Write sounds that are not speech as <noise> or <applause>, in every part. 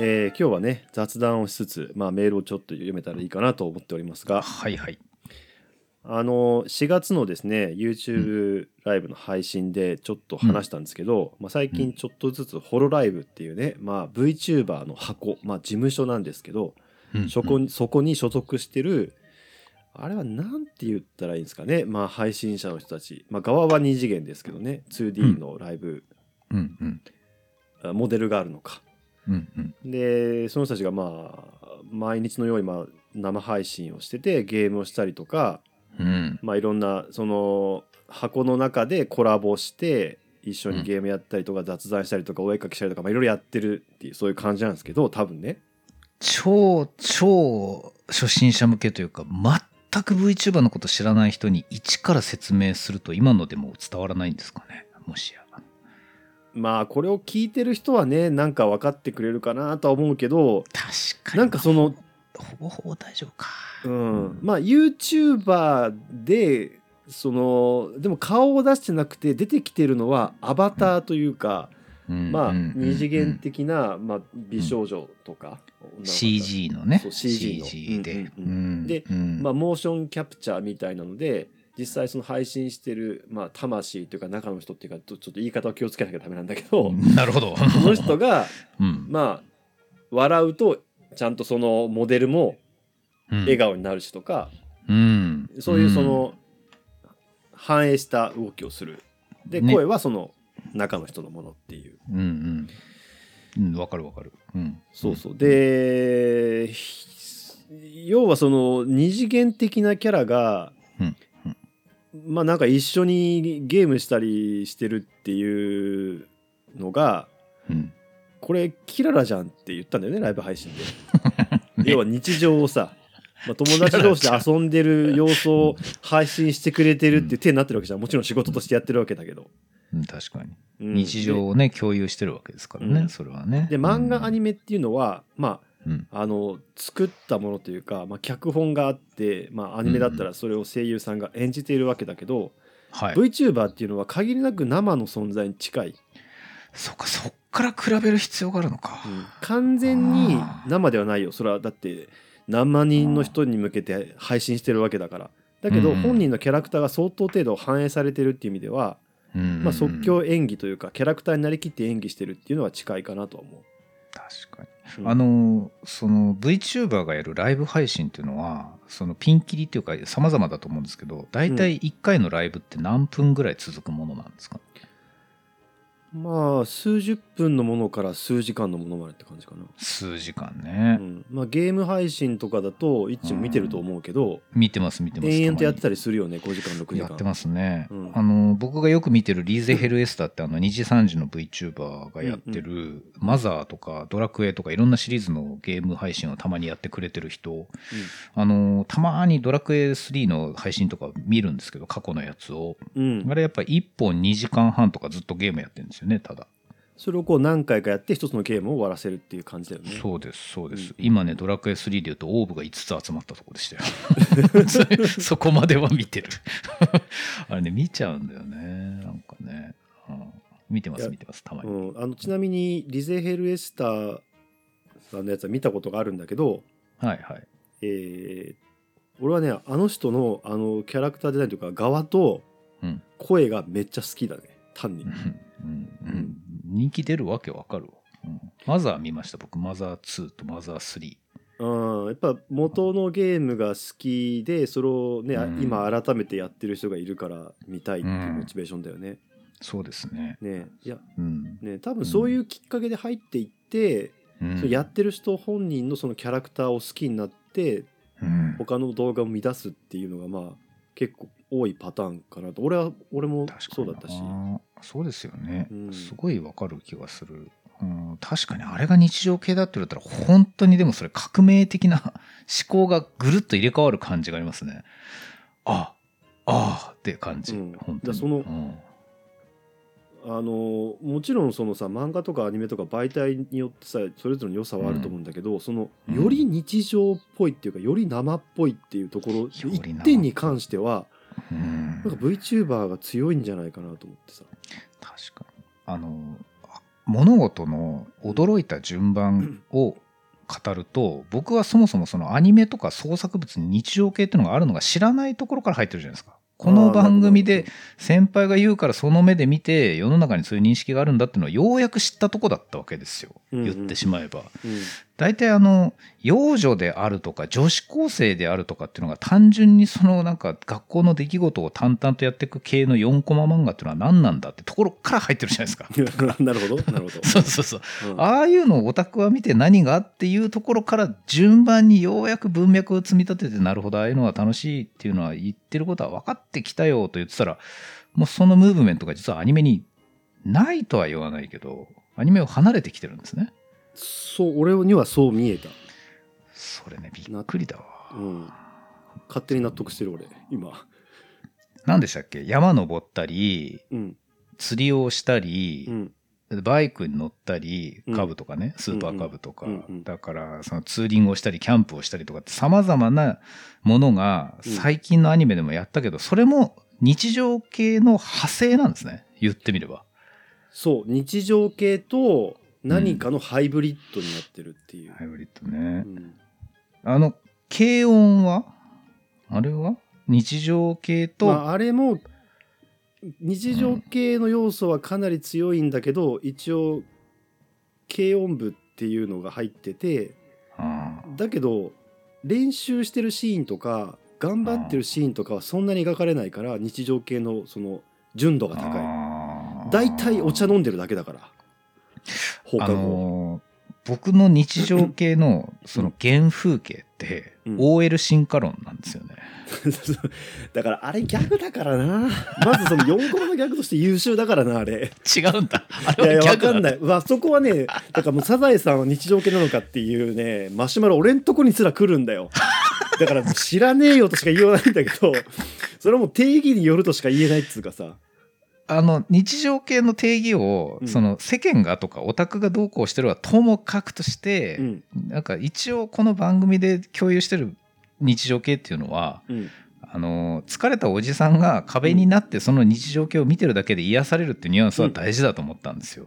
えー今日はね雑談をしつつ、まあ、メールをちょっと読めたらいいかなと思っておりますが。はいはい。あの4月のですね YouTube ライブの配信でちょっと話したんですけど、まあ、最近ちょっとずつホロライブっていうね、まあ、VTuber の箱、まあ、事務所なんですけど、うんそこにそこに所属してるあれはなんて言ったらいいんですかね、まあ、配信者の人たち、まあ、側は2次元ですけどね 2D のライブ、うん。うん。あモデルがあるのかうんうん。でその人たちがまあ毎日のようにまあ生配信をしててゲームをしたりとか、うん。まあ、いろんなその箱の中でコラボして一緒にゲームやったりとか雑談したりとかお絵かきしたりとかまあいろいろやってるっていうそういう感じなんですけど多分ね。超超初心者向けというか全く VTuber のこと知らない人に一から説明すると今のでも伝わらないんですかねもしや。まあこれを聞いてる人はねなんか分かってくれるかなとは思うけど確かに。なんかそのほぼほぼ大丈夫か。うん、まあ YouTuber でそのでも顔を出してなくて出てきてるのはアバターというか、まあ二次元的な、まあ、美少女とか、女の子 CG のね。CG の。CG で、うんうん。うん。でうん。まあ、モーションキャプチャーみたいなので実際その配信してる、まあ、魂というか中の人っていうかちょっと言い方を気をつけなきゃダメなんだけど、なるほど。その人がうん。まあ笑うとちゃんとそのモデルもうん。笑顔になるしとか、うん。そういうその、反映した動きをする。で、ね。声はその中の人のものっていう。うんうん。うんわかるわかる。うん。そうそう。でひ要はその二次元的なキャラが、うんまあなんか一緒にゲームしたりしてるっていうのがうんこれキララじゃんって言ったんだよねライブ配信で。<laughs> 要は日常をさ、まあ、友達同士で遊んでる様子を配信してくれてるっていう手になってるわけじゃんもちろん仕事としてやってるわけだけど。うん確かに。うん日常をね共有してるわけですからね、うんそれはね。で漫画アニニメっていうのは、まうん。ああの作ったものというか、まあ、脚本があって、まあ、アニメだったらそれを声優さんが演じているわけだけど、はい。VTuber っていうのは限りなく生の存在に近い、そっかそっから比べる必要があるのか。完全に生ではないよ。それはだって何万人の人に向けて配信してるわけだから。だけどうん本人のキャラクターが相当程度反映されてるっていう意味では、うんまあ、即興演技というかキャラクターになりきって演技してるっていうのは近いかなとは思う。確かに。うん。あのその VTuber がやるライブ配信っていうのはそのピンキリっていうか様々だと思うんですけど大体1回のライブって何分ぐらい続くものなんですか、まあ数十分のものから数時間のものまでって感じかな。数時間うね、ん、まあゲーム配信とかだと一も見てると思うけど、見てます見てます。延々とやってたたりするよね5時間6時間。やってますね、うん。あの僕がよく見てるリーゼ・ヘルエスタってあの2時3時の VTuber がやってるマザーとかドラクエとかいろんなシリーズのゲーム配信をたまにやってくれてる人。あのたまにドラクエ3の配信とか見るんですけど過去のやつを。うん。うんあれやっぱ1本2時間半とかずっとゲームやってるんですよねただ、それをこう何回かやって一つのゲームを終わらせるっていう感じだよね。そうですそうです、うん。今ねドラクエ3で言うとオーブが5つ集まったとこでしたよ。そ <laughs> そこまでは見てる。<laughs> あれね見ちゃうんだよね。なんかね、うん。見てます見てますたまに、うん、あのちなみにリゼヘルエスターさんのやつは見たことがあるんだけど、はいはい。えー俺はねあの人のあのキャラクターデザインというか側とうん。声がめっちゃ好きだね。うんうん。うん。人気出るわけわかるわ、うん。マザー見ました僕。マザー2とマザー3うん、やっぱ元のゲームが好きでそれをね、うん。今改めてやってる人がいるから見たいっていうモチベーションだよね。そうですね。ね。いやうん、ね多分そういうきっかけで入っていって、うん。そのやってる人本人のそのキャラクターを好きになってうん。他の動画を見出すっていうのがまあ結構多いパターンかなと。俺は俺もそうだったし。なそうですよね、うん。すごいわかる気がする、うん、確かにあれが日常系だって言われたら本当にでもそれ革命的な <laughs> 思考がぐるっと入れ替わる感じがありますね。あああって感じ、うん。本当に。だそのうん。あのもちろんそのさ漫画とかアニメとか媒体によってさそれぞれの良さはあると思うんだけど、そのうん。より日常っぽいっていうかより生っぽいっていうところ一点に関してはうんなんか VTuber が強いんじゃないかなと思ってさ。確かにあのあ物事の驚いた順番を語ると僕はそもそもそのアニメとか創作物に日常系っていうのがあるのが知らないところから入ってるじゃないですか。この番組で先輩が言うからその目で見て世の中にそういう認識があるんだっていうのをようやく知ったとこだったわけですよ、言ってしまえば。大体あの幼女であるとか女子高生であるとかっていうのが単純にそのなんか学校の出来事を淡々とやっていく系の4コマ漫画っていうのは何なんだってところから入ってるじゃないですか。なるほどなるほど。<laughs> そうそうそう。うん、ああいうのをオタクは見て何がっていうところから順番にようやく文脈を積み立ててなるほどああいうのが楽しいっていうのは言ってることは分かってきたよと言ってたらもうそのムーブメントが実はアニメにないとは言わないけどアニメを離れてきてるんですね。そう俺にはそう見えた。それねびっくりだわ、うん、勝手に納得してる俺今。何でしたっけ？山登ったり、うん、釣りをしたり、うん、バイクに乗ったりカブとかね、スーパーカブとか、だからそのツーリングをしたりキャンプをしたりとかってさまざまなものが最近のアニメでもやったけど、それも日常系の派生なんですね。言ってみれば。そう日常系と何かのハイブリッドになってるっていう、ハイブリッドね、あの軽音は？あれは？日常系と、まあ、あれも日常系の要素はかなり強いんだけど、うん、一応軽音部っていうのが入ってて、うん、だけど練習してるシーンとか頑張ってるシーンとかはそんなに描かれないから日常系のその純度が高い。大体お茶飲んでるだけだからあの僕の日常系のその原風景って OL 進化論なんですよね、<laughs> だからあれギャグだからな。まずその4コマのギャグとして優秀だからなあれ。違うんだ。あれはギャグいやいや分かんない。わそこはねだからもうサザエさんは日常系なのかっていうねマシュマロ俺んとこにすら来るんだよ。だから知らねえよとしか言わないんだけどそれはもう定義によるとしか言えないっつうかさあの日常系の定義を、うん、その世間がとかオタクがどうこうしてるはともかくとして、うん、なんか一応この番組で共有してる日常系っていうのは、うん、あの疲れたおじさんが壁になってその日常系を見てるだけで癒されるっていうニュアンスは大事だと思ったんですよ。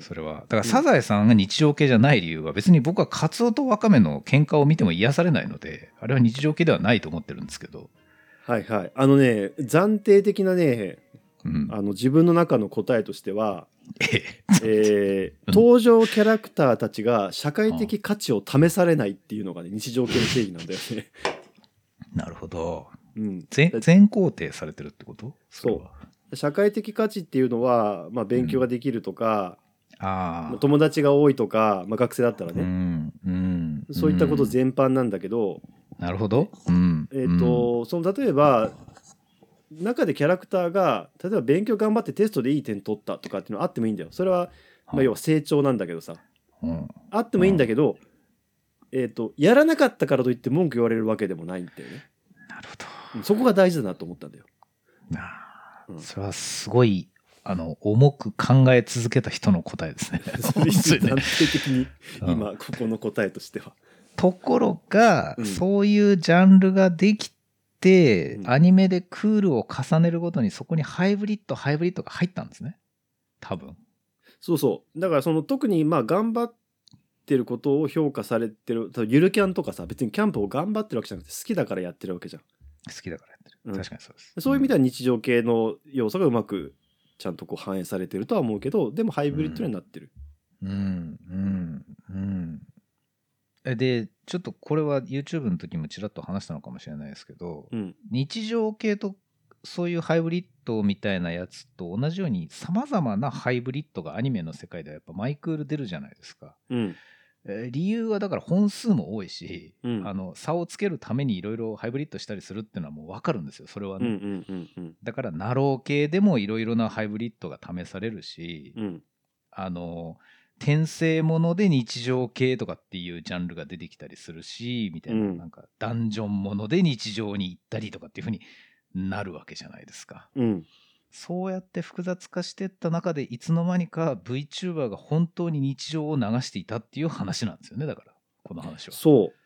それは。だからサザエさんが日常系じゃない理由は別に僕はカツオとワカメの喧嘩を見ても癒されないのであれは日常系ではないと思ってるんですけど。はいはい。あのね暫定的なねうん、あの自分の中の答えとしては、えー、登場キャラクターたちが社会的価値を試されないっていうのがね日常系の定義なんだよね。<laughs> なるほど。うん、全肯定されてるってこと？そう。社会的価値っていうのは、まあ、勉強ができるとか、うん、あ友達が多いとか、まあ、学生だったらね、うん。うん、そういったこと全般なんだけど、なるほど、うん、えっ、ー、と、その例えば中でキャラクターが例えば勉強頑張ってテストでいい点取ったとかっていうのはあってもいいんだよ。それは、まあ、要は成長なんだけどさ、うん、あってもいいんだけど、えーと、やらなかったからといって文句言われるわけでもないんだよね。なるほど。そこが大事だなと思ったんだよ。あ、うん、それはすごいあの重く考え続けた人の答えですね。<laughs> 断定的に今、ここの答えとしては。ところが、うん、そういうジャンルができ、アニメでクールを重ねるごとにそこにハイブリッドハイブリッドが入ったんですね。多分。そうそう。だからその特にまあ頑張ってることを評価されてるゆるキャンとかさ別にキャンプを頑張ってるわけじゃなくて好きだからやってるわけじゃん。好きだからやってる、うん、確かにそうです。そういう意味では日常系の要素がうまくちゃんとこう反映されてるとは思うけどでもハイブリッドになってる。うん。うん。うんでちょっとこれは YouTube の時もちらっと話したのかもしれないですけど、うん、日常系とそういうハイブリッドみたいなやつと同じようにさまざまなハイブリッドがアニメの世界ではやっぱマイクール出るじゃないですか。うん。えー、理由はだから本数も多いし、うん、あの差をつけるためにいろいろハイブリッドしたりするっていうのはもう分かるんですよそれはね。だからナロー系でもいろいろなハイブリッドが試されるし、うん、あの転生もので日常系とかっていうジャンルが出てきたりするしみたいなうん、なんかダンジョンもので日常に行ったりとかっていうふうになるわけじゃないですか。うん、そうやって複雑化していった中でいつの間にか VTuber が本当に日常を流していたっていう話なんですよねだからこの話は。そう。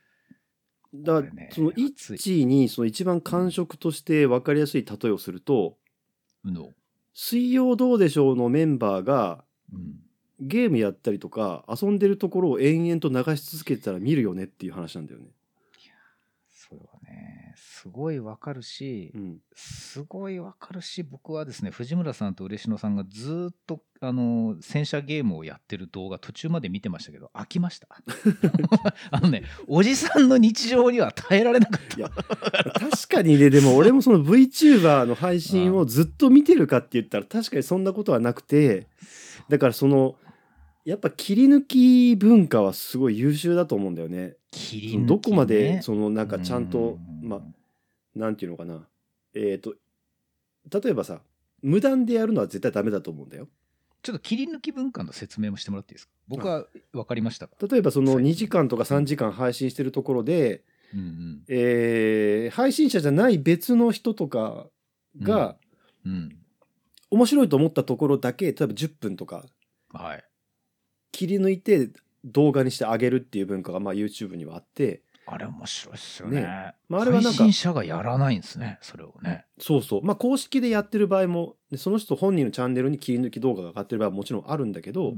だから、ね、その一にその一番感触として分かりやすい例えをすると「水曜どうでしょう」のメンバーがゲームやったりとか遊んでるところを延々と流し続けてたら見るよねっていう話なんだよね。それはねすごいわかるし、うん、すごいわかるし僕はですね藤村さんと嬉野さんがずっとあの戦車ゲームをやってる動画途中まで見てましたけど飽きました。<laughs> あのねおじさんの日常には耐えられなかった。いや確かにねでも俺もその VTuber の配信をずっと見てるかって言ったら確かにそんなことはなくてだからそのやっぱ切り抜き文化はすごい優秀だと思うんだよね。切り抜きね。どこまでそのなんかちゃんとうんまあなんていうのかな。えっ、と例えばさ無断でやるのは絶対ダメだと思うんだよ。ちょっと切り抜き文化の説明もしてもらっていいですか？僕は分かりましたか例えばその最近2時間とか3時間配信してるところで、うんうん。えー配信者じゃない別の人とかがうん。面白いと思ったところだけ例えば10分とか。はい切り抜いて動画にしてあげるっていう文化がまあ YouTube にはあって。あれ面白いっすよね。ね。まああれはなんか。配信者がやらないんですねそれをね。そうそう。まあ公式でやってる場合もでその人本人のチャンネルに切り抜き動画が上がってる場合はもちろんあるんだけど、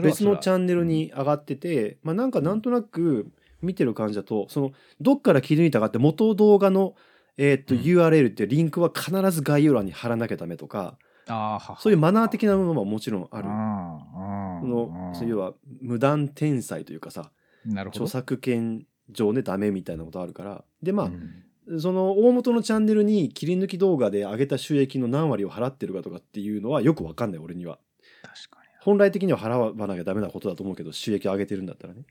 別のチャンネルに上がってて、まあなんかなんとなく見てる感じだとそのどっから切り抜いたかって元動画の、えーっとうん。URL ってリンクは必ず概要欄に貼らなきゃダメとかそういうマナー的なものももちろんある。あそのそういうは無断転載というかさ著作権上ねダメみたいなことあるから。でまあ、うん。その大元のチャンネルに切り抜き動画で上げた収益の何割を払ってるかとかっていうのはよくわかんない俺には。確か本来的には払わなきゃダメなことだと思うけど収益を上げてるんだったらね。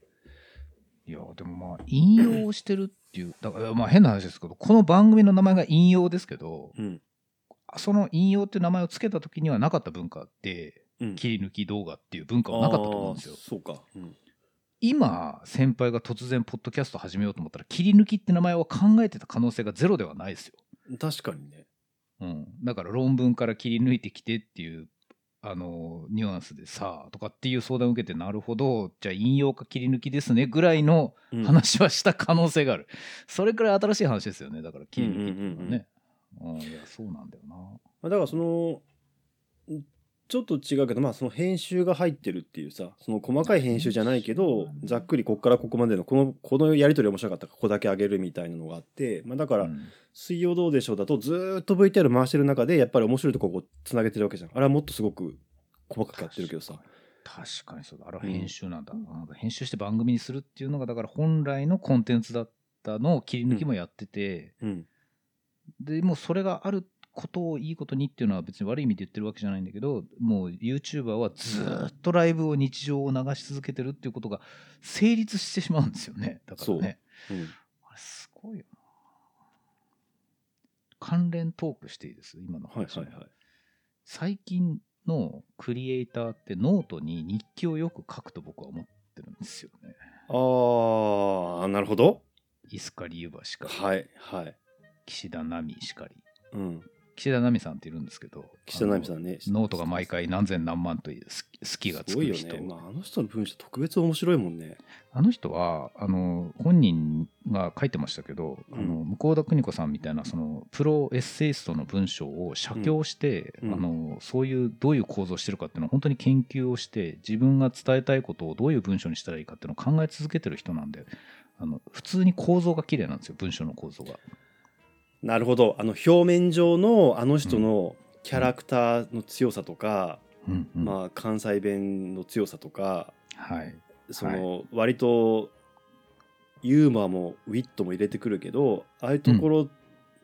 にいやでもまあ引用してるっていうだからまあ変な話ですけどこの番組の名前が引用ですけどうん。その引用っていう名前を付けた時にはなかった文化でうん切り抜き動画っていう文化はなかったと思うんですよ。そうか、うん。今先輩が突然ポッドキャスト始めようと思ったら切り抜きって名前を考えてた可能性がゼロではないですよ、確かにね。うん、だから論文から切り抜いてきてっていうあのニュアンスでさとかっていう相談を受けてなるほど。じゃあ引用か切り抜きですねぐらいのうん。話はした可能性がある、それくらい新しい話ですよね。だから切り抜きっていうのはね、うんいやそうなんだよな。まあだからそのんちょっと違うけどまあその編集が入ってるっていうさその細かい編集じゃないけどざっくりこっからここまでのこのこのやり取り面白かったからここだけ上げるみたいなのがあって、まあ、だからうん「水曜どうでしょう」だとずーっと VTR 回してる中でやっぱり面白いとこをつなげてるわけじゃん。あれはもっとすごく細かくやってるけどさ確かに。そうだ。あれは編集なんだ、なんか編集して番組にするっていうのがだから本来のコンテンツだったのを切り抜きもやってて、うん。でもうそれがあることをいいことにっていうのは別に悪い意味で言ってるわけじゃないんだけどもう YouTuber はずーっとライブを日常を流し続けてるっていうことが成立してしまうんですよね。だからね。う。ん。あれすごいよな。関連トークしていいです？今の話、はいはいはい最近のクリエイターってノートに日記をよく書くと僕は思ってるんですよね。あーなるほど。イスカリユバしかり、はいはい。岸田奈美しかり。うん岸田奈美さんっているんですけど岸田奈美さんね。ノートが毎回何千何万というスキスキがすごいよつく人ね、まあ、あの人の文章特別面白いもんね。あの人はあの本人が書いてましたけど、うん。あの向田邦子さんみたいなそのプロエッセイストの文章を写経して、うん。あのそういうどういう構造をしてるかっていうのを本当に研究をして自分が伝えたいことをどういう文章にしたらいいかっていうのを考え続けてる人なんであの普通に構造が綺麗なんですよ文章の構造が。なるほど。あの表面上のあの人のキャラクターの強さとか、うんうん。まあ、関西弁の強さとかはい、その割とユーモアもウィットも入れてくるけどああいうところ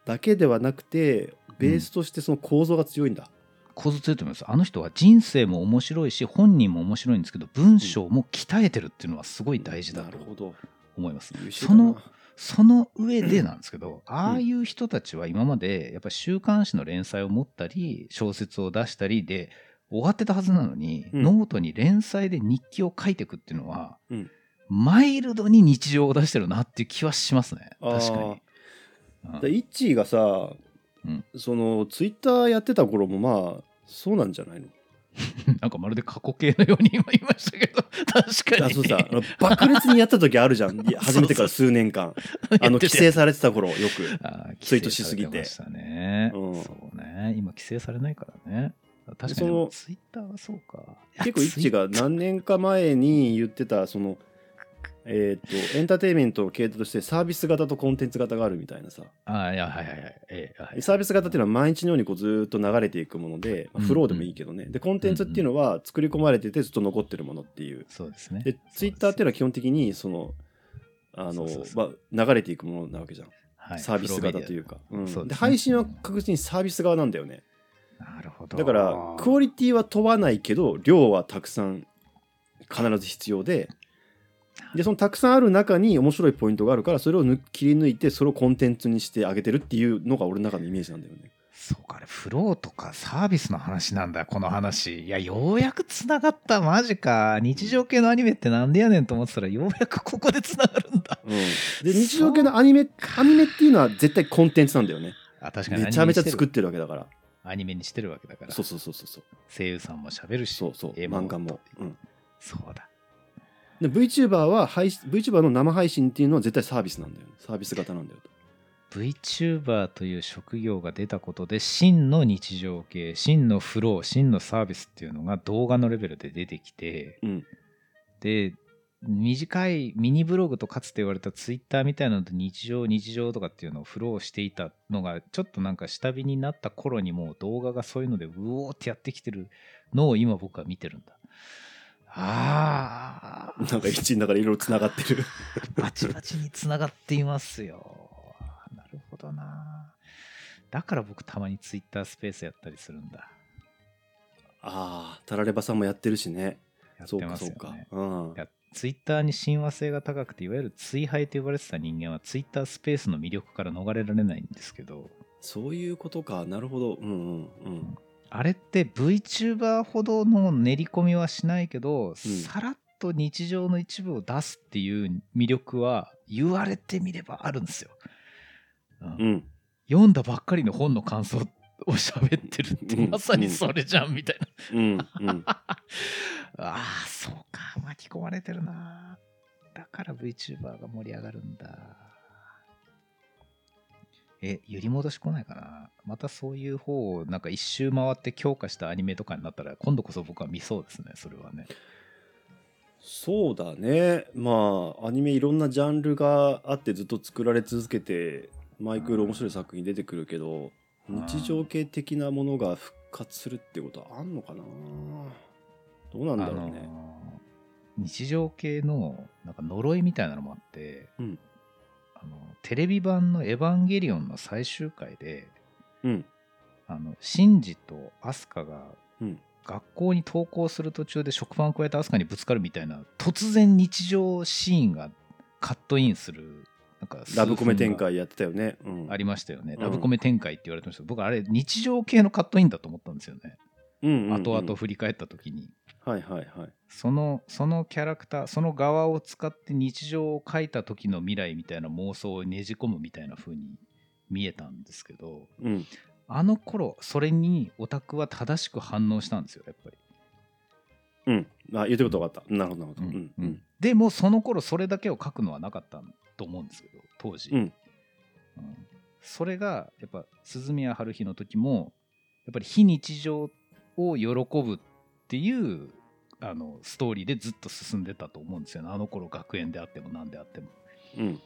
だけではなくて、ベースとしてその構造が強いんだ。構造強いと思います。あの人は人生も面白いし本人も面白いんですけど文章も鍛えてるっていうのはすごい大事だと思います。優秀だな。そのその上でなんですけど、ああいう人たちは今までやっぱり週刊誌の連載を持ったり小説を出したりで終わってたはずなのに、うん。ノートに連載で日記を書いていくっていうのは、うん。マイルドに日常を出してるなっていう気はしますね。確かに。うん。でイッチーがさ、うん。そのツイッターやってた頃もまあそうなんじゃないの？<laughs> なんかまるで過去形のように今 <laughs> 言いましたけど確かに。あそうさ爆裂にやった時あるじゃん。いや始めてから数年間。<laughs> あの規制されてた頃よくツイートしすぎて。そうね。今規制されないからね。確かに。ツイッターはそうか。結構一致が何年か前に言ってたそのえー、とエンターテインメントを系統としてサービス型とコンテンツ型があるみたいなさ。あいやはいはいはい、えー、はい、サービス型っていうのは毎日のようにこうずっと流れていくもので、まあ、フローでもいいけどね、うんうん、でコンテンツっていうのは作り込まれててずっと残ってるものっていう。そうですね。でツイッターっていうのは基本的にそのあのまあ、流れていくものなわけじゃん、はい、サービス型というか、うん。で、ね、配信は確実にサービス側なんだよね。なるほど。だからクオリティは問わないけど量はたくさん必ず必要ででそのたくさんある中に面白いポイントがあるからそれを切り抜いてそれをコンテンツにしてあげてるっていうのが俺の中のイメージなんだよね。そうかあれフローとかサービスの話なんだ。この話。いやようやくつながった。マジか。日常系のアニメってなんでやねんと思ってたらようやくここでつながるんだ、うん、で日常系のアニメアニメっていうのは絶対コンテンツなんだよね。あ確かにめちゃめちゃ作ってるわけだから。アニメにしてるわけだから。そうそうそうそう声優さんもしゃべるしそうそう。漫画も、うん、そうだで VTuber は配 VTuber の生配信っていうのは絶対サービスなんだよサービス型なんだよと。VTuber という職業が出たことで真の日常系真のフロー真のサービスっていうのが動画のレベルで出てきて、うん、で短いミニブログとかつて言われたツイッターみたいなのと日常日常とかっていうのをフローしていたのがちょっとなんか下火になった頃にもう動画がそういうのでうおーってやってきてるのを今僕は見てるんだああ。なんか一の中でいろいろつながってる <laughs> バチバチにつながっていますよ。なるほどな。だから僕たまにツイッタースペースやったりするんだ。ああ、タラレバさんもやってるしね。やってますよね。そうかそうか。うん。ツイッターに親和性が高くていわゆるツイハイと呼ばれてた人間はツイッタースペースの魅力から逃れられないんですけどそういうことかなるほどうんうんうんあれって VTuber ほどの練り込みはしないけど、うん、さらっと日常の一部を出すっていう魅力は言われてみればあるんですよ。うん、うん、読んだばっかりの本の感想を喋ってるってまさにそれじゃんみたいな。うん、うん、<laughs> ああそうか。巻き込まれてるな。だから VTuber が盛り上がるんだ。え、揺り戻し来ないかな？またそういう方をなんか一周回って強化したアニメとかになったら今度こそ僕は見そうですね、それはね。そうだね。まあ、アニメいろんなジャンルがあってずっと作られ続けて、マイクール面白い作品出てくるけど、日常系的なものが復活するってことはあんのかな？どうなんだろうね。日常系のなんか呪いみたいなのもあって、うん、あのテレビ版の「エヴァンゲリオン」の最終回で、うん、あのシンジとアスカがうん。学校に登校する途中で食パンを加えたアスカにぶつかるみたいな突然日常シーンがカットインするなんかラブコメ展開やってたよね、うん、ありましたよね、ラブコメ展開って言われてました。けど僕あれ日常系のカットインだと思ったんですよね、うんうんうん、後々振り返った時にはいはいはい。そのそのキャラクターその側を使って日常を描いた時の未来みたいな妄想をねじ込むみたいな風に見えたんですけど、うん、あの頃それにオタクは正しく反応したんですよやっぱり。うん。あ言ってること分かった。なるほどなるほど、うん。うん、でもその頃それだけを書くのはなかったと思うんですけど当時、うん、それがやっぱ鈴宮春日の時もやっぱり非日常を喜ぶっていうあのストーリーでずっと進んでたと思うんですよね。あの頃学園であっても何であっても。うん。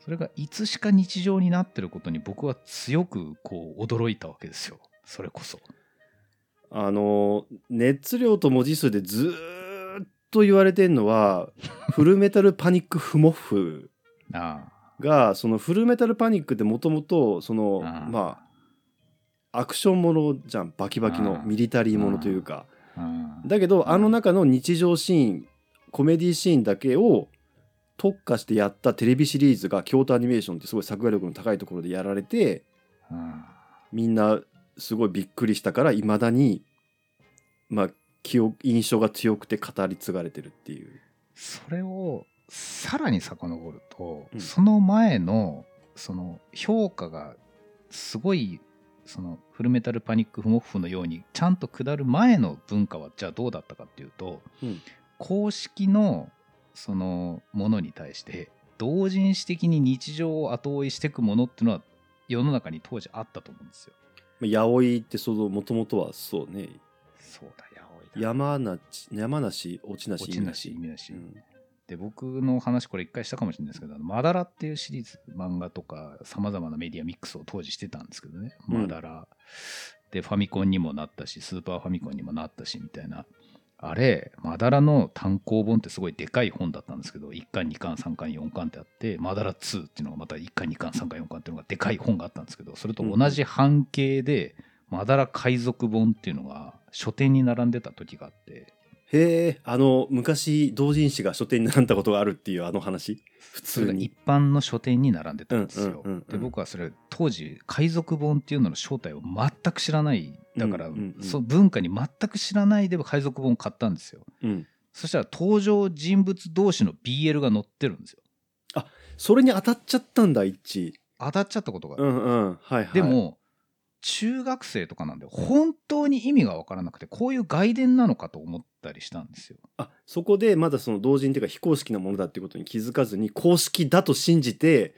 それがいつしか日常になってることに僕は強くこう驚いたわけですよ。それこそ。あの熱量と文字数でずっと言われてるのは <laughs> フルメタルパニックフモフ。がそのフルメタルパニックってもともとそのまあアクションものじゃん。バキバキのミリタリーものというかだけどあの中の日常シーンコメディシーンだけを特化してやったテレビシリーズが京都アニメーションってすごい作画力の高いところでやられてみんなすごいびっくりしたからいまだにまあ記憶印象が強くて語り継がれてるっていう。それをさらに遡ると、うん、その前のその評価がすごいそのフルメタルパニック・フモッフのようにちゃんと下る前の文化はじゃあどうだったかっていうと、うん、公式のそのものに対して同人誌的に日常を後追いしていくものっていうのは世の中に当時あったと思うんですよ。八百ってそのもともとはそうね。そうだ八百いだ。山梨山梨落ちなし落ちなし意味なし、うん、で僕の話これ一回したかもしれないですけど「まだら」っていうシリーズ漫画とかさまざまなメディアミックスを当時してたんですけどね「まだら」でファミコンにもなったしスーパーファミコンにもなったしみたいな。あれ、マダラの単行本ってすごいでかい本だったんですけど、1巻、2巻、3巻、4巻ってあって、マダラ2っていうのがまた1巻、2巻、3巻、4巻っていうのがでかい本があったんですけど、それと同じ半径で、マダラ海賊本っていうのが書店に並んでた時があって、へえあの昔同人誌が書店に並んだことがあるっていうあの話？普通に。一般の書店に並んでたんですよ、で僕はそれ当時海賊本っていうのの正体を全く知らないだから、その文化に全く知らないで海賊本を買ったんですよ、うん、そしたら登場人物同士の BL が載ってるんですよ。あそれに当たっちゃったんだ一致。当たっちゃったことがある、うんうん。はいはい、でも中学生とかなんで本当に意味が分からなくてこういう外伝なのかと思ったりしたんですよ。あそこでまだその同人っていうか非公式なものだっていうことに気づかずに公式だと信じて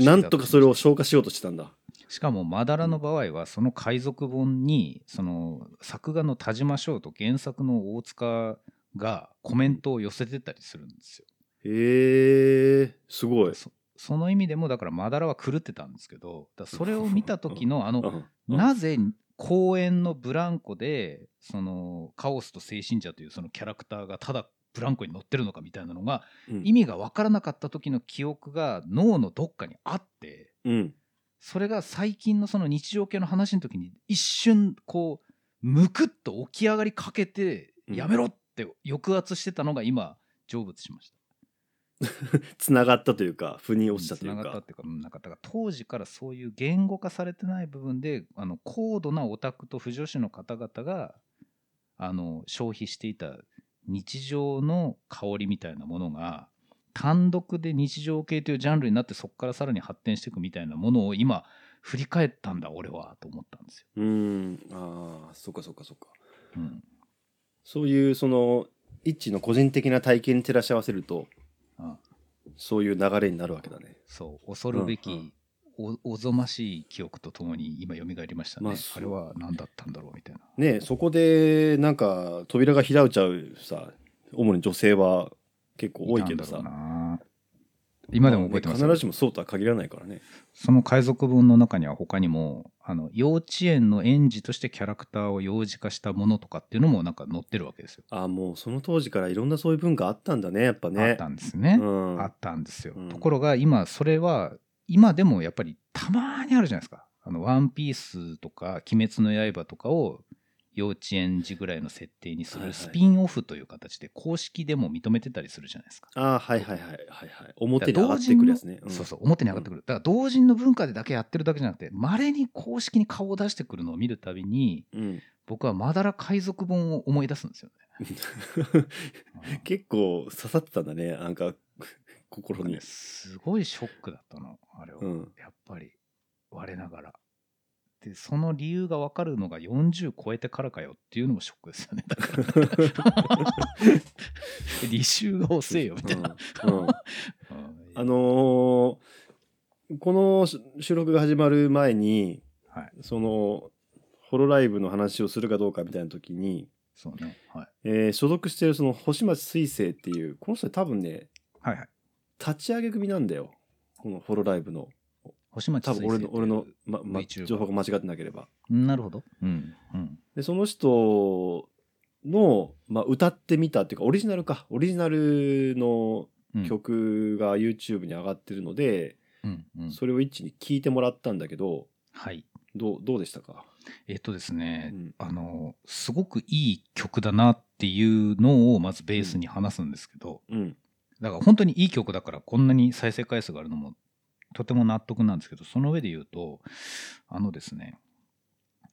なんとかそれを消化しようとしたんだ。しかもマダラの場合はその海賊本にその作画の田島翔と原作の大塚がコメントを寄せてたりするんですよ。へえすごい。その意味でもだからマダラは狂ってたんですけどそれを見た時のあのなぜ公園のブランコでそのカオスと精神者というそのキャラクターがただブランコに乗ってるのかみたいなのが、意味が分からなかった時の記憶が脳のどっかにあって、それが最近のその日常系の話の時に一瞬こうむくっと起き上がりかけてやめろって抑圧してたのが今成仏しました。<laughs> つながったというか腑に落ちたというか。がったっていうかなんかだから当時からそういう言語化されてない部分であの高度なオタクと不女子の方々があの消費していた日常の香りみたいなものが単独で日常系というジャンルになってそこからさらに発展していくみたいなものを今振り返ったんだ俺はと思ったんですよ。うんああそっかそっかそっか。うん、そういうその一致の個人的な体験に照らし合わせるとそういう流れになるわけだね。そう。恐るべき、おおぞましい記憶とともに今蘇りましたね、まあ、あれは何だったんだろうみたいな。ねそこでなんか扉が開いちゃうさ主に女性は結構多いけどさ今でも覚えてます、ね、必ずしもそうとは限らないからね。その海賊文の中には他にもあの幼稚園の園児としてキャラクターを幼児化したものとかっていうのもなんか載ってるわけですよ。あもうその当時からいろんなそういう文化あったんだねやっぱね。あったんですね、うん、あったんですよ、うん、ところが今それは今でもやっぱりたまにあるじゃないですか。あのワンピースとか鬼滅の刃とかを幼稚園児ぐらいの設定にするスピンオフという形で公式でも認めてたりするじゃないですか。ああはいはいはいはいはい。表に上がってくるやつね。うん、そうそう表に上がってくる。だから同人の文化でだけやってるだけじゃなくてまれに公式に顔を出してくるのを見るたびに、うん、僕はまだら海賊本を思い出すんですよね。<laughs> 結構刺さってたんだねなんか心に、すごいショックだったのあれは、うん、やっぱり我ながら。でその理由が分かるのが40超えてからかよっていうのもショックですよね。だから。履修が遅えよみたいな、うんうん、<laughs> あのー、この収録が始まる前に、はい、そのホロライブの話をするかどうかみたいな時にそうね、はい。えー、所属してるその星町水星っていうこの人多分ね、はいはい、立ち上げ組なんだよ。このホロライブの。星町多分俺の俺の、まま、情報が間違ってなければ。なるほど。うんうん、でその人の、まあ、歌ってみたっていうかオリジナルか。オリジナルの曲が YouTube に上がってるので、うんうん、それを一致に聞いてもらったんだけど、はい、どうどうでしたか？えっとですね、うん、あのすごくいい曲だなっていうのをまずベースに話すんですけど、うん、だから本当にいい曲だからこんなに再生回数があるのもとても納得なんですけど、その上で言うと、あのですね、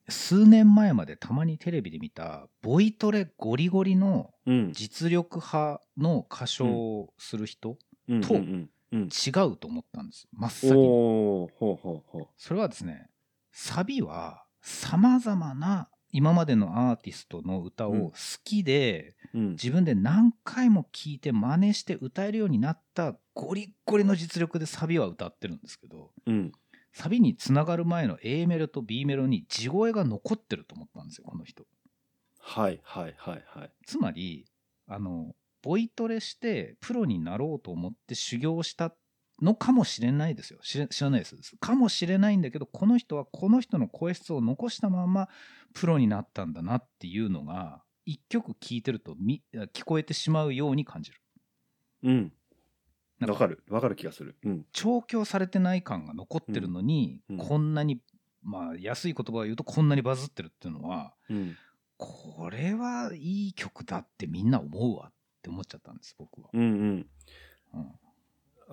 数年前までたまにテレビで見たボイトレゴリゴリの実力派の歌唱をする人と違うと思ったんです。真っ先に。それはですねサビはさまざまな今までのアーティストの歌を好きで、うん、自分で何回も聴いて真似して歌えるようになったゴリッゴリの実力でサビは歌ってるんですけど、うん、サビにつながる前の A メロと B メロに地声が残ってると思ったんですよこの人。はいはいはいはい。つまりあのボイトレしてプロになろうと思って修行したのかもしれないですよ知ら知らないですかもしれないんだけどこの人はこの人の声質を残したままプロになったんだなっていうのが一曲聴いてるとみ聞こえてしまうように感じるうん。わかる。わかる気がする。うん。調教されてない感が残ってるのに、うんうんこんなにまあ安い言葉を言うとこんなにバズってるっていうのはうん。これはいい曲だってみんな思うわって思っちゃったんです僕は。うんうん。うん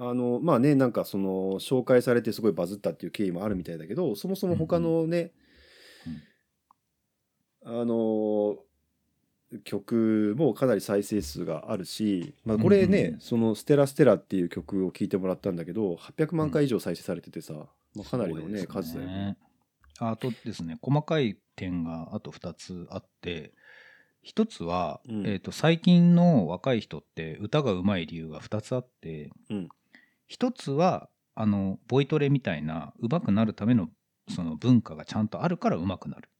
あのまあねなんかその紹介されてすごいバズったっていう経緯もあるみたいだけどそもそも他のね、あの曲もかなり再生数があるし、まあ、これね、うんうん。うんその「ステラステラ」っていう曲を聴いてもらったんだけど800万回以上再生されててさ、まあ、かなりのねすごいです数だよね。あとですね細かい点があと2つあって1つは、うん。えー、と最近の若い人って歌が上手い理由が2つあって、うん。1つはあのボイトレみたいな上手くなるためのその文化がちゃんとあるから上手くなる、うん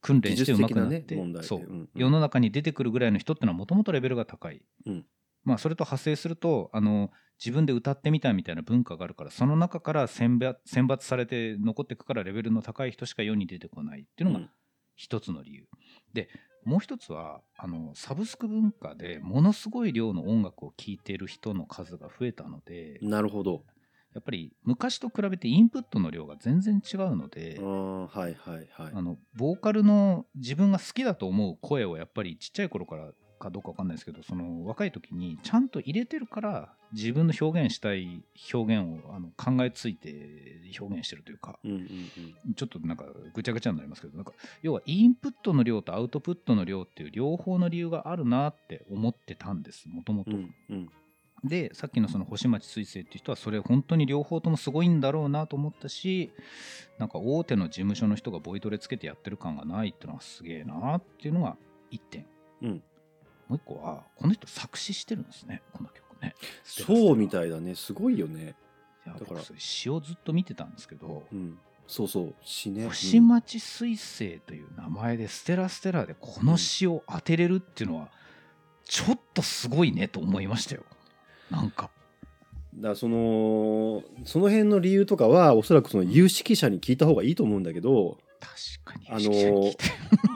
訓練して上手くなって、ねそう、うんうん。世の中に出てくるぐらいの人ってのはもともとレベルが高い、うん。まあ、それと派生するとあの自分で歌ってみたみたいな文化があるからその中から選抜選抜されて残っていくからレベルの高い人しか世に出てこないっていうのがうん。一つの理由、でもう一つはあのサブスク文化でものすごい量の音楽を聴いている人の数が増えたのでなるほど。やっぱり昔と比べてインプットの量が全然違うのであ、ーはいはいはい。あのボーカルの自分が好きだと思う声をやっぱりちっちゃい頃からかどうかわかんないですけどその若い時にちゃんと入れてるから自分の表現したい表現をあの考えついて表現してるというかうんうんうんちょっとなんかぐちゃぐちゃになりますけどなんか要はインプットの量とアウトプットの量っていう両方の理由があるなって思ってたんですもともとう。んうんでさっきのその星町水星っていう人はそれ本当に両方ともすごいんだろうなと思ったしなんか大手の事務所の人がボイトレつけてやってる感がないっていうのはすげえなっていうのが1点、うん。もう一個はこの人作詞してるんですねこの曲ね。そうみいたいだね。すごいよね。だかだから。詩をずっと見てたんですけどうん、そうそう詩ね。星町水星という名前でステラステラでこの詩を当てれるっていうのはちょっとすごいねと思いましたよなんか。だそのその辺の理由とかはおそらくその有識者に聞いた方がいいと思うんだけど確かに。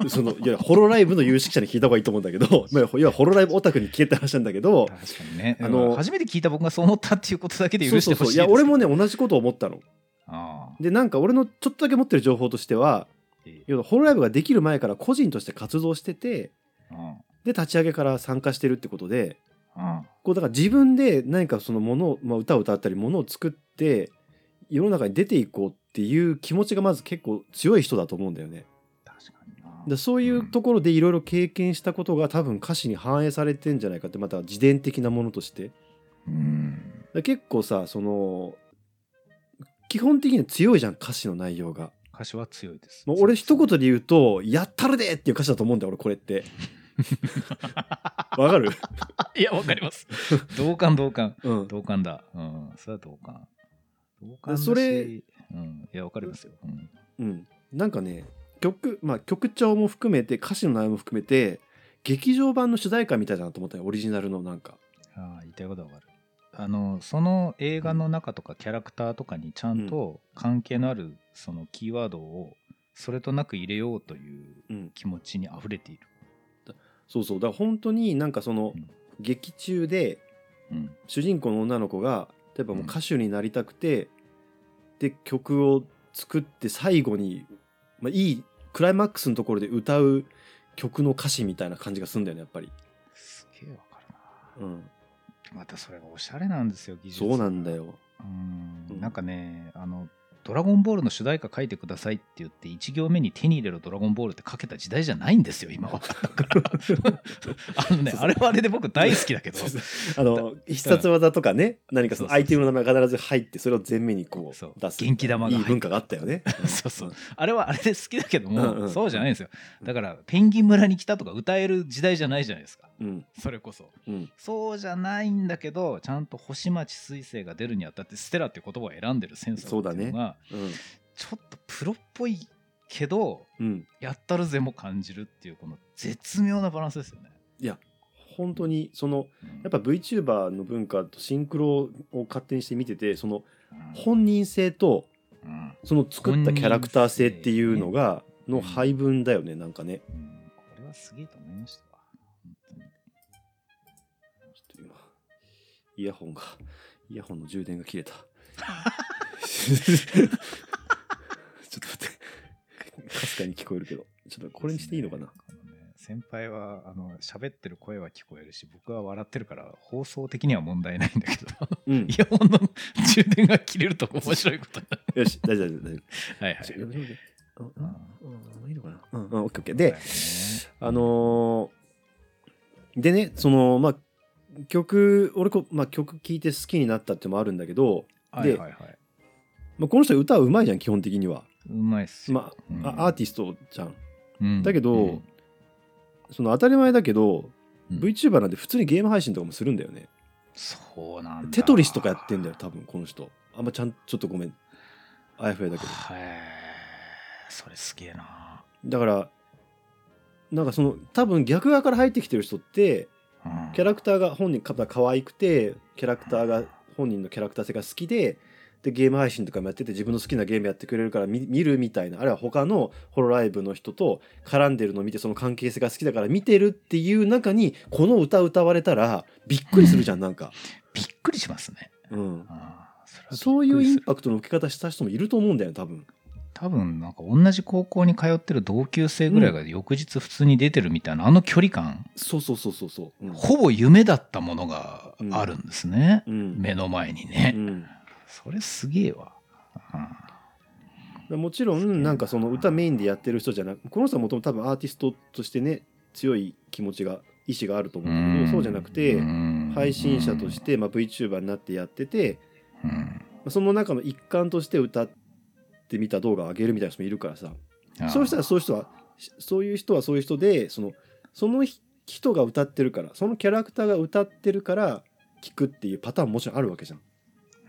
そのいやホロライブの有識者に聞いた方がいいと思うんだけど <laughs> まあホロライブオタクに聞けって話なんだけど確かにね。あの初めて聞いた僕がそう思ったっていうことだけで許してほしいや俺もね。ね同じことを思ったの。ああ。でなんか俺のちょっとだけ持ってる情報としてはええ。要はホロライブができる前から個人として活動しててあで立ち上げから参加してるってことであこうだから自分で何かそのものを、まあ、歌を歌ったりものを作って世の中に出ていこうっていう気持ちがまず結構強い人だと思うんだよね。確かにそういうところでいろいろ経験したことが多分歌詞に反映されてんじゃないかってまた自伝的なものとして。うん。で結構さその基本的には強いじゃん歌詞の内容が。歌詞は強いです。もう俺一言で言うと「やったるで!」っていう歌詞だと思うんだよ俺これって。<laughs> わかる、<laughs> いや、わかります。同感、同感。うん、同感だ。うん。それは同感。同感だしそれ、うん。いや、わかりますよ。うん。うん、なんかね曲まあ曲調も含めて歌詞の内容も含めて劇場版の主題歌みたいだなと思ったよオリジナルのなんか。ああ、言いたいことはわかる。あの、その映画の中とかキャラクターとかにちゃんと関係のあるそのキーワードをそれとなく入れようといううん、気持ちに溢れている。そうそう。だから本当になんかその、うん。劇中でうん。主人公の女の子が例えばもう歌手になりたくて、で曲を作って最後に、まあ、いいクライマックスのところで歌う曲の歌詞みたいな感じがするんだよねやっぱり、すげえわかるな。うん、またそれがおしゃれなんですよ技術そうなんだよ。うん。うん。なんかねあの「ドラゴンボール」の主題歌書いてくださいって言って1行目に手に入れろドラゴンボールって書けた時代じゃないんですよ今は。だからあのねあれはあれで僕大好きだけど。あの必殺技とかね何かそのアイテムの名前が必ず入ってそれを前面にこそうう出す。元気玉がいい文化があったよね。<laughs> そうそう。あれはあれで好きだけども、うんうん。そうじゃないんですよ。だからペンギン村に来たとか歌える時代じゃないじゃないですかうん。それこそ。うん。そうじゃないんだけどちゃんと星町彗星が出るにあたってステラっていう言葉を選んでるセンスっていうのがうん。ちょっとプロっぽいけどうん。やったるぜも感じるっていうこの絶妙なバランスですよね。いや本当にそのうん。やっぱ VTuber の文化とシンクロを勝手にして見ててそのうん。本人性とうん。その作ったキャラクター性っていうのがの配分だよねなんかね。うん。これはすげえと思いましたイヤホンがイヤホンの充電が切れた。<laughs> ちょっと待って。かすかに聞こえるけど。ちょっとこれにしていいのかな？先輩はあの喋ってる声は聞こえるし僕は笑ってるから放送的には問題ないんだけどうん。イヤホンの充電が切れると面白いこと。になるよし大丈夫大丈夫。はいはい。うんいいのかな？うん。うんオッケーオッケー。でね。あのーでねそのまあ曲俺こ、まあ、曲聴いて好きになったってのもあるんだけど、はいはいはい。まあ、この人歌うまいじゃん基本的には、うまいっすよ。まうん。あ、あアーティストじゃん。うん。だけどうん。その当たり前だけど、うん。VTuber なんて普通にゲーム配信とかもするんだよね。そうなんだ。テトリスとかやってんだよ多分この人。あんまちゃんちょっとごめん。あやふやだけど。へえそれすげえな。だからなんかその多分逆側から入ってきてる人ってうんキャラクターが本人か可愛くてキャラクターが本人のキャラクター性が好きででゲーム配信とかもやってて自分の好きなゲームやってくれるから見見るみたいな。あるいは他のホロライブの人と絡んでるのを見てその関係性が好きだから見てるっていう中にこの歌歌われたらびっくりするじゃんなんか、びっくりしますね。うん、そういうインパクトの受け方した人もいると思うんだよ多分多分なんか同じ高校に通ってる同級生ぐらいが翌日普通に出てるみたいな、あの距離感。そうそうそうそうそう、うん。ほぼ夢だったものがあるんですね、うん。目の前にね、うん。それすげえわ、もちろんなんかその歌メインでやってる人じゃなくこの人はもともと多分アーティストとしてね強い気持ちが意志があると思うんだけどそうじゃなくて配信者として、まあ、VTuber になってやってて、うん。まあその中の一環として歌ってみた動画を上げるみたいな人もいるからさ。そうしたらそういう人はしそういう人はそういう人でそのその人が歌ってるからそのキャラクターが歌ってるから聞くっていうパターンももちろんあるわけじゃん。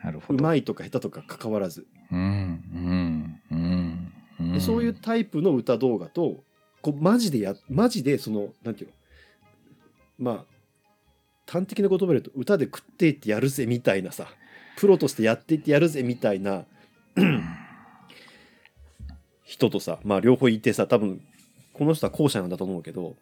なるほど。うまいとか下手とか関わらず。うんうんうんうん。でそういうタイプの歌動画とこうマジでやマジでそのなんていうの？まあ端的な言葉で言うと歌で食っていってやるぜみたいなさ。プロとしてやっていってやるぜみたいな人とさまあ両方いてさ多分この人は後者なんだと思うけど。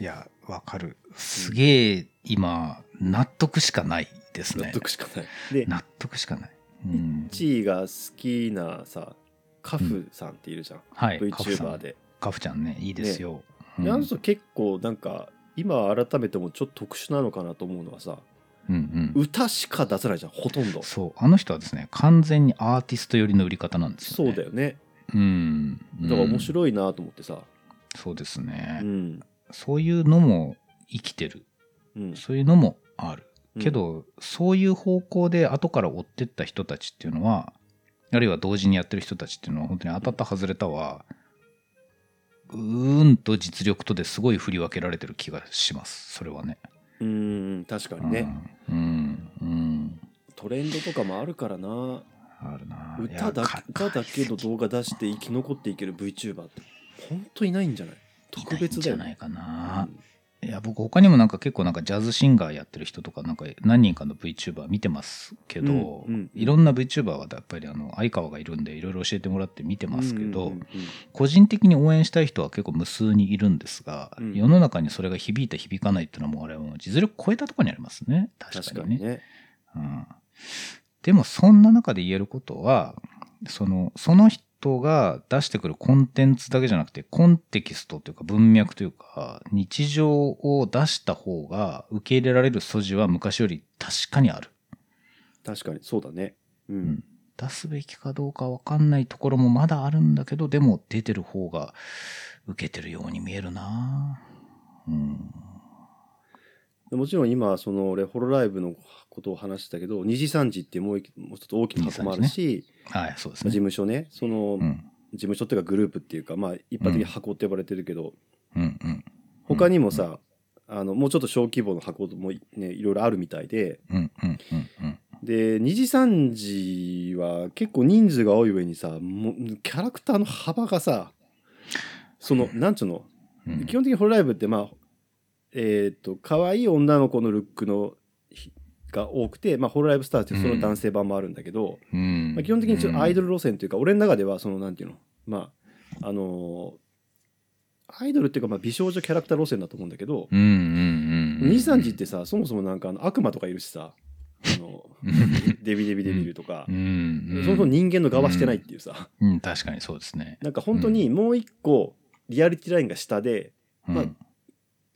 いやわかる。すげえ今納得しかないです納ね得しかない。で納得しかない、うん、1位が好きなさカフさんっているじゃん、はいカフさ VTuber ん。で。カフちゃんねいいですよ、であの人結構なんか今改めてもちょっと特殊なのかなと思うのはさうんうん。歌しか出さないじゃんほとんど。そう。あの人はですね完全にアーティスト寄りの売り方なんですよね。そうだよね。うん。だから面い、白いなと思ってさ。そうですね、うん。そういうのも生きてる。うん。そういうのもある。うん。けど、そういう方向で後から追ってった人たちっていうのはあるいは同時にやってる人たちっていうのは本当に当たった外れたはうーんと実力とですごい振り分けられてる気がします。それはね。うん確かにね。うんうんうん。トレンドとかもあるからな。あるな。歌だ歌だけの動画出して生き残っていける VTuber って本当いないんじゃない？特別だよねいないんじゃないかな、いや僕他にもなんか結構なんかジャズシンガーやってる人とかなんか何人かの VTuber 見てますけど、うんうんうん。いろんな VTuber はやっぱりあの相川がいるんでいろいろ教えてもらって見てますけど、個人的に応援したい人は結構無数にいるんですが、うん。世の中にそれが響いた響かないっていうのはもうあれはもう実力超えたところにありますね。確確かにね。かにね。うん、でもそんな中で言えることはそのその人が出してくるコンテンツだけじゃなくてコンテキストというか文脈というか日常を出した方が受け入れられる素地は昔より確かにある、確かにそうだね。ううん。ん、出すべきかどうかわかんないところもまだあるんだけどでも出てる方が受けてるように見えるな。うん。でもちろん今その俺ホロライブのことを話してたけど二次三次っていうもう一もう一つ大きな箱もあるし、はいそうです事ね務所ね。その、うん。事務所っていうかグループっていうかまあ一般的に箱って呼ばれてるけど、うんうん他にもさ、あのもうちょっと小規模の箱もねいろいろあるみたいでうんうんうんうん。で2時3時は結構人数が多い上にさもうキャラクターの幅がさそのなんつうの？うん。基本的にホロライブってまあえっ、と可愛い女の子のルックのひが多くて、まあ、ホロライブスターっていうその男性版もあるんだけど、うん。まあ、基本的にちょっとアイドル路線というか、俺の中ではそのなんていうのまああのーアイドルっていうかまあ美少女キャラクター路線だと思うんだけど、うんうんうん。うん。23時ってさそもそもなんかあの悪魔とかいるしさあの <laughs> デビデビデビルとかう、んうん。そもそも人間の側してないっていうさ、うん、確かにそうですね。なんか本当にもう一個リアリティラインが下で、まあうん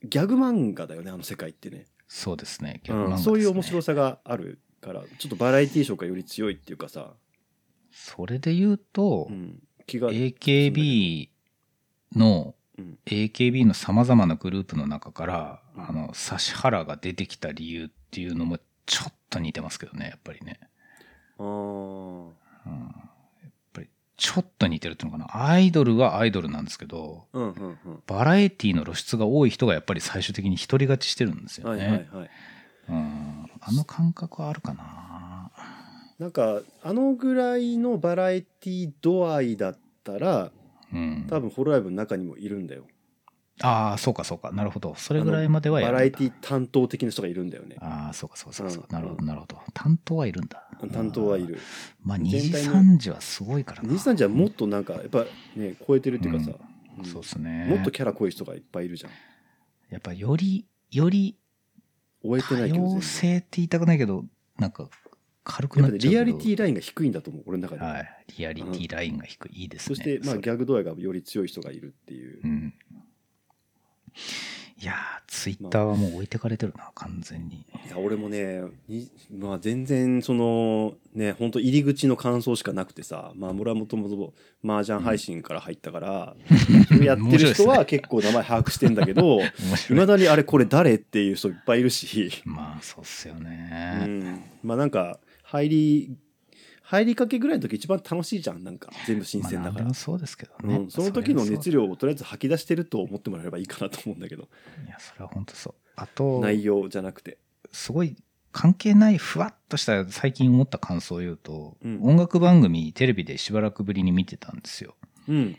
ギャグ漫画だよねあの世界ってね、そうですね。うん。そういう面白さ。さがあるからちょっとバラエティー色がより強いっていうかさ、それで言うとう、ん、AKB のうん。AKB のさまざまなグループの中から、うん。あの指原が出てきた理由っていうのもちょっと似てますけどねやっぱりね、あー。うん、ちょっと似てるっていうのかな。アイドルはアイドルなんですけどうんうんバラエティの露出が多い人がやっぱり最終的に独り勝ちしてるんですうんよね、はいはいはい。うん、あの感覚はあるかな。なんかあのぐらいのバラエティ度合いだったらうん。多分ホロライブの中にもいるんだよああそうかそうか。なるほど。それぐらいまではやるんだ。バラエティ担当的な人がいるんだよね。ああそうかそうかそうか。そうか、うんなるほど。なるほど。担当はいるんだ。担当はいる。まあ2時全体の3時はすごいからな。西さんじゃもっとなんかやっぱね超えてるっていうかさ、うん。そうですね。もっとキャラ濃い人がいっぱいいるじゃん。やっぱよりより終えて多ないけど全然。様性って言いたくないけどなんか軽くやっぱねなっちゃうけど。リアリティラインが低いんだと思う俺の中では、はい。リアリティラインが低い、いいですね。そしてまあそれギャグ度合いがより強い人がいるっていう。う、んいやーツイッターはもう置いてかれてるな完全に。いや俺もねにまあ全然そのね本当入り口の感想しかなくてさまあ俺はもともと麻雀配信から入ったから、それやってる人は結構名前把握してんだけど <laughs> 面い。まだにあれこれ誰っていう人いっぱいいるし、まあそうっすようね、ん、まあなんか入り入りかけぐらいの時一番楽しいじゃんなんか。全部新まあ鮮だから。何でも、そうですけどね、うん、その時の熱量量をとりあえず吐き出してると思ってもらえればいいかなと思うんだけど。いやそれは本当そう。あと内容じゃなくてすごい関係ないふわっとした最近思った感想を言うと、うん。音楽番組テレビでしばらくぶりに見てたんですよ。うん。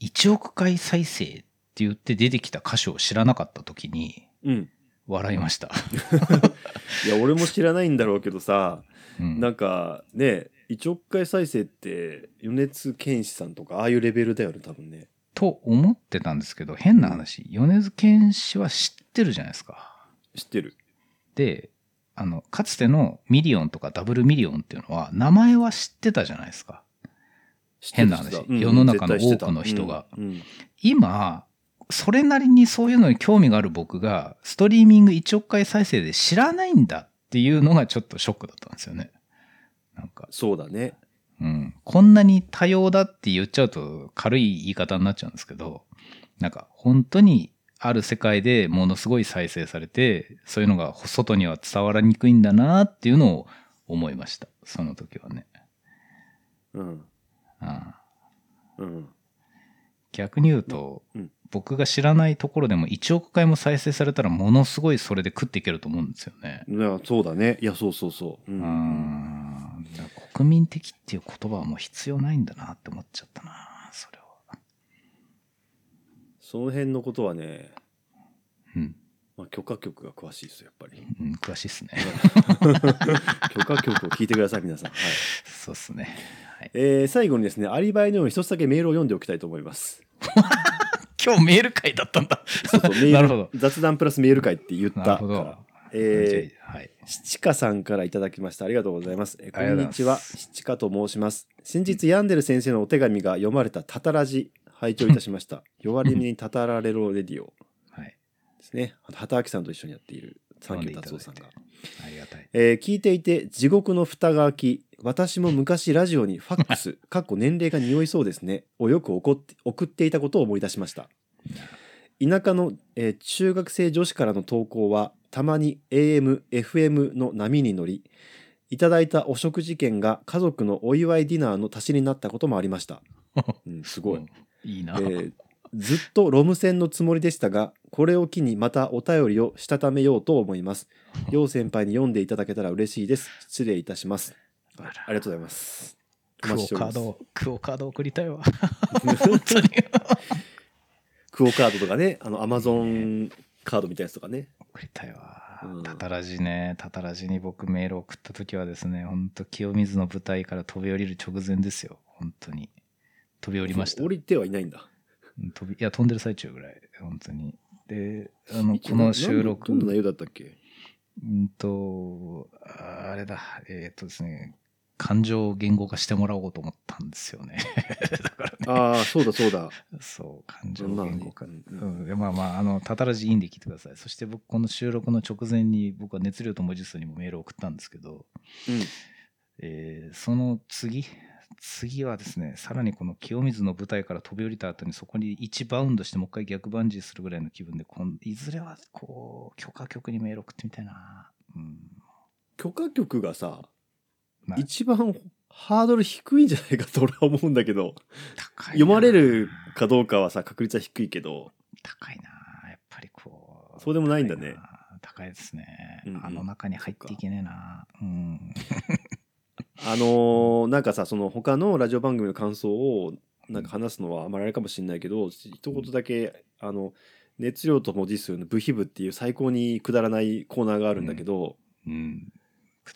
1億回再生って言って出てきた歌手を知らなかった時にうん。笑いました、<laughs> いや俺も知らないんだろうけどさうん。なんかね1億回再生って米津玄師さんとかああいうレベルだよね多分ね。と思ってたんですけど変な話。米津玄師は知ってるじゃないですか。知ってる。であのかつてのミリオンとかダブルミリオンっていうのは名前は知ってたじゃないですか。変な話。うん世の中の多くの人が。うんうん。今それなりにそういうのに興味がある僕がストリーミング1億回再生で知らないんだっていうのがちょっとショックだったんですよねなんか、そうだね。うん、こんなに多様だって言っちゃうと軽い言い方になっちゃうんですけどなんか本当にある世界でものすごい再生されてそういうのが外には伝わらにくいんだなっていうのを思いました。その時はね、うん。うん、うん。逆に言うと、うん。僕が知らないところでも1億回も再生されたらものすごいそれで食っていけると思うんですよね。いやそうだね。いやそうそうそう、ううん国民的っていう言葉はもう必要ないんだなって思っちゃったな、それは。その辺のことはね、うん。まあ、許可局が詳しいですよやっぱりうん、詳しいっすね。<laughs> 許可局を聞いてください皆さん、はいそうっすね。はい、えー最後にですねアリバイのように一つだけメールを読んでおきたいと思います <laughs> 今日メール会だったんだ。そうそうメール <laughs> なるほど。雑談プラスメール会って言ったかなるほどら。えーはい。七花さんからいただきました。ありがとうございます。えこんごにちは。七花と申します。先日、ヤンデル先生のお手紙が読まれたタタラジ、拝聴いたしました。<laughs> 弱りにタタラレロレディオはい。ですね。畑明さんと一緒にやっている、サンキュー達夫さんが。ありがたい。えー聞いていて、地獄の蓋が開き、私も昔ラジオにファックス、<laughs> かっこ年齢が匂いそうですね、をよく送って送っていたことを思い出しました。田舎の、えー中学生女子からの投稿はたまに AM、FM の波に乗りいただいたお食事券が家族のお祝いディナーの足しになったこともありました。<laughs> うん、すごい。うん。いいな。えーずっとロム線のつもりでしたがこれを機にまたお便りをしたためようと思います <laughs> 陽先輩に読んでいただけたら嬉しいです失礼いたしますあありがとうございますおクオカード、クオカード送りたいわ。<laughs> 本当に。クオカードとかねあのアマゾンカードみたいなやつとかね送りたいわうん。タタラジね、タタラジに僕メール送った時はですね、本当清水の舞台から飛び降りる直前ですよ。本当に。飛び降りました降。りてはいないんだうん飛びいや、飛んでる最中ぐらい。本当に。で、あの、この収録。どんな内容だったっけ？うんと、あれだ、えっ、とですね、感情を言語化してもらおうと思ったんですよね。<laughs> だからね、ああそうだそうだそう、感情言語化。うんまあまあ、あの、たたらじいいんで聞いてください。そして僕、この収録の直前に、僕は熱量と文字数にもメールを送ったんですけど、うんえーその次、次はですね、さらにこの清水の舞台から飛び降りた後にそこに1バウンドしてもう一回逆バンジーするぐらいの気分で、こんいずれはこう、許可局にメール送ってみたいな。うん。許可局がさまあ一番ハードル低いんじゃないかと俺は思うんだけど。高いな。読まれるかどうかはさ確率は低いけど。高いなやっぱりこう。そうでもないんだね。高いですね、うんうん。あの中に入っていけねえな。うん。あのーなんかさその他のラジオ番組の感想をなんか話すのはあまりあれかもしれないけど一言だけあの熱量と文字数の部費部っていう最高にくだらないコーナーがあるんだけど、うん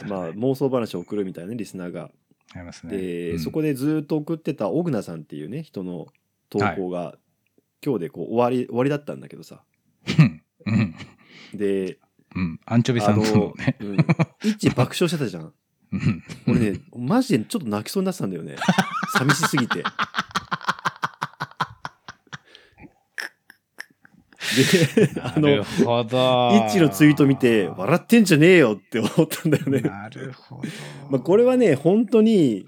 まあ妄想話を送るみたいなねリスナーが。ありますね。で、うん。そこでずっと送ってたオグナさんっていうね人の投稿が、今日でこう終わり終わりだったんだけどさ。うん。うん。でうん。アンチョビさんとのね、うん、一致爆笑してたじゃん。うん。俺ねマジでちょっと泣きそうになってたんだよね。寂しすぎて <laughs> あのなるほど。一致のツイート見て笑ってんじゃねえよって思ったんだよね。なるほど。まあこれはね本当に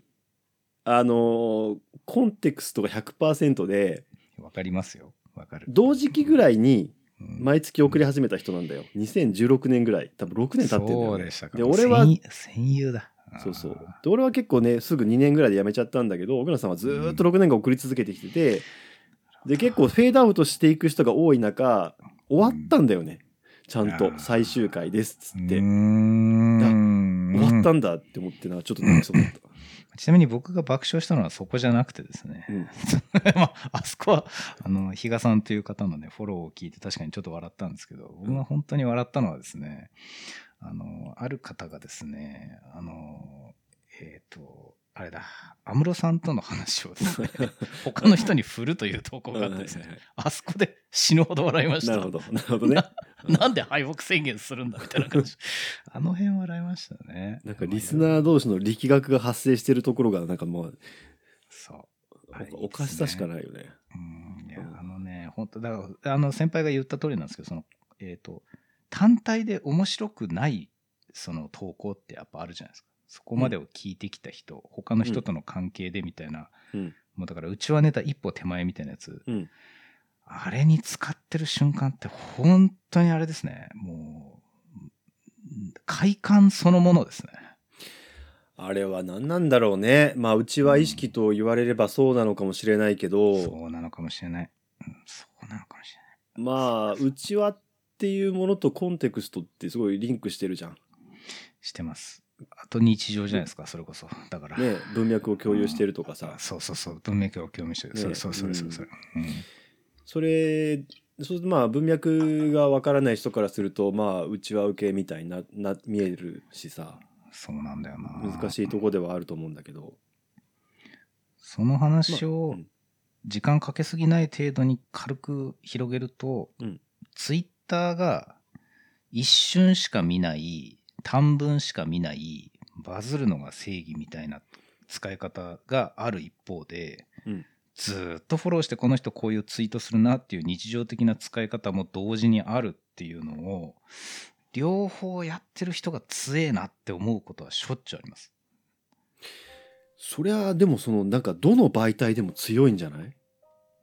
あのコンテクストが100%でわかりますよ。わかる、同時期ぐらいにうん。毎月送り始めた人なんだよ。2016年ぐらい。多分6年経ってんだそうよ、ね、でしたか。で俺は戦戦友だ。そうそう。で俺は結構ねすぐ2年ぐらいで辞めちゃったんだけど奥野さんはずーっと6年間送り続けてきてて、で結構フェードアウトしていく人が多い中終わったんだよね。ちゃんと最終回ですっつって、終わったんだって思ってなちょっと泣きそうだった、ちなみに僕が爆笑したのはそこじゃなくてですね、うん。<laughs> まあ、あそこはあの比嘉さんという方のねフォローを聞いて確かにちょっと笑ったんですけど僕が本当に笑ったのはですねあのある方がですねあのえっ、とあれだ。安室さんとの話を。ですね他の人に振るという投稿があってですね。あそこで死ぬほど笑いました。なるほど。なるほどね。な <laughs> なんで敗北宣言するんだみたいな感じ。<laughs> あの辺笑いましたね。なんかリスナー同士の力学が発生してるところがなんかもうそう。おかしさしかないよね。うん。いやうん。あのね本当だからあの先輩が言った通りなんですけどそのえっ、と単体で面白くないその投稿ってやっぱあるじゃないですかそこまでを聞いてきた人、他の人との関係でみたいな、うん。もうだからうちはネタ一歩手前みたいなやつ、うん。あれに使ってる瞬間って本当にあれですね。もう快感そのものですね。あれは何なんだろうね。まあうちは意識と言われればそうなのかもしれないけど、そうなのかもしれない、うん、そうなのかもしれない。まあうちはっていうものとコンテクストってすごいリンクしてるじゃん。してますあと日常じゃないですかそれこそ。だから。ね文脈を共有してるとかさ。そうそうそう。文脈を共鳴してる、ね。それそうそれそれそれ、うん。それそうまあ文脈がわからない人からするとまあうちは受けみたいになな見えるしさ。そうなんだよな。難しいとこではあると思うんだけど。その話まあをうん。時間かけすぎない程度に軽く広げると、うん。ツイッターが一瞬しか見ない短文しか見ないバズるのが正義みたいな使い方がある一方で、うんずーっとフォローしてこの人こういうツイートするなっていう日常的な使い方も同時にあるっていうのを両方やってる人が強えなって思うことはしょっちゅうあります。そりゃでもそのなんかどの媒体でも強いんじゃない？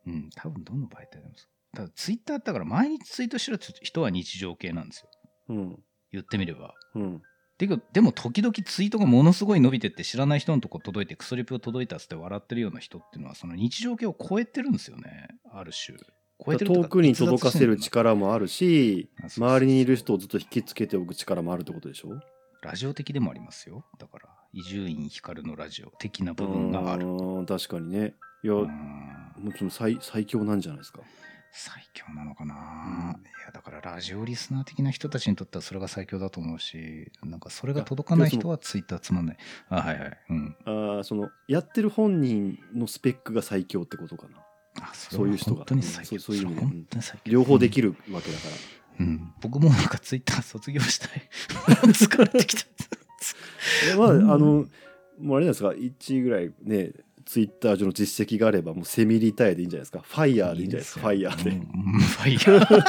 うん、多分どの媒体でも。ただツイッターだから毎日ツイートしろって人は日常系なんですよ。うん。言ってみれば。うん。てかでも時々ツイートがものすごい伸びてって知らない人のとこ届いてクソリプ届いたっつって笑ってるような人っていうのはその日常系を超えてるんですよね。ある種。超えてる遠くに届かせる力もあるし周りにいる人をずっと引きつけておく力もあるってことでしょ？ラジオ的でもありますよ。だから伊集院光のラジオ的な部分がある。確かにね。いやもちろん最最強なんじゃないですか？最強なのかな、うん、いやだからラジオリスナー的な人たちにとってはそれが最強だと思うしなんかそれが届かない人はツイッターつまんない。あはいはい。うん。あそのやってる本人のスペックが最強ってことかな。あそういう人が。本当に最強、うん、そういう意味で、本当に最強。両方できるわけだから、うん、うん、僕もなんかツイッター卒業したい。<laughs> 疲れてきた。<laughs> まああのもうあれなんですか？1位ぐらいねツイッター上の実績があればもうセミリタイアでいいんじゃないですか。ファイヤーでいいんじゃないですか。ファイヤーで、うん、ファイヤー。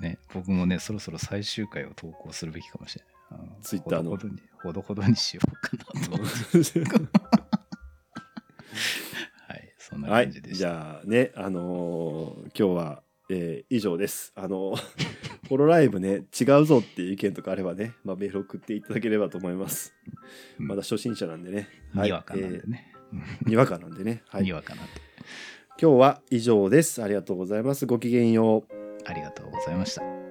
ね僕もねそろそろ最終回を投稿するべきかもしれない。ツイッターの。ほどほどにほどほどにしようかなと。思ってはいそんな感じでした、はい、じゃあねあのー、今日はえー、以上です。あの、ホロライブね、違うぞっていう意見とかあればね、まあ、メール送っていただければと思います。まだ初心者なんでね。はい、にわかなんでね。えー、にわかなんでね。<laughs> はい。にわかなんで。今日は以上です。ありがとうございます。ごきげんよう。ありがとうございました。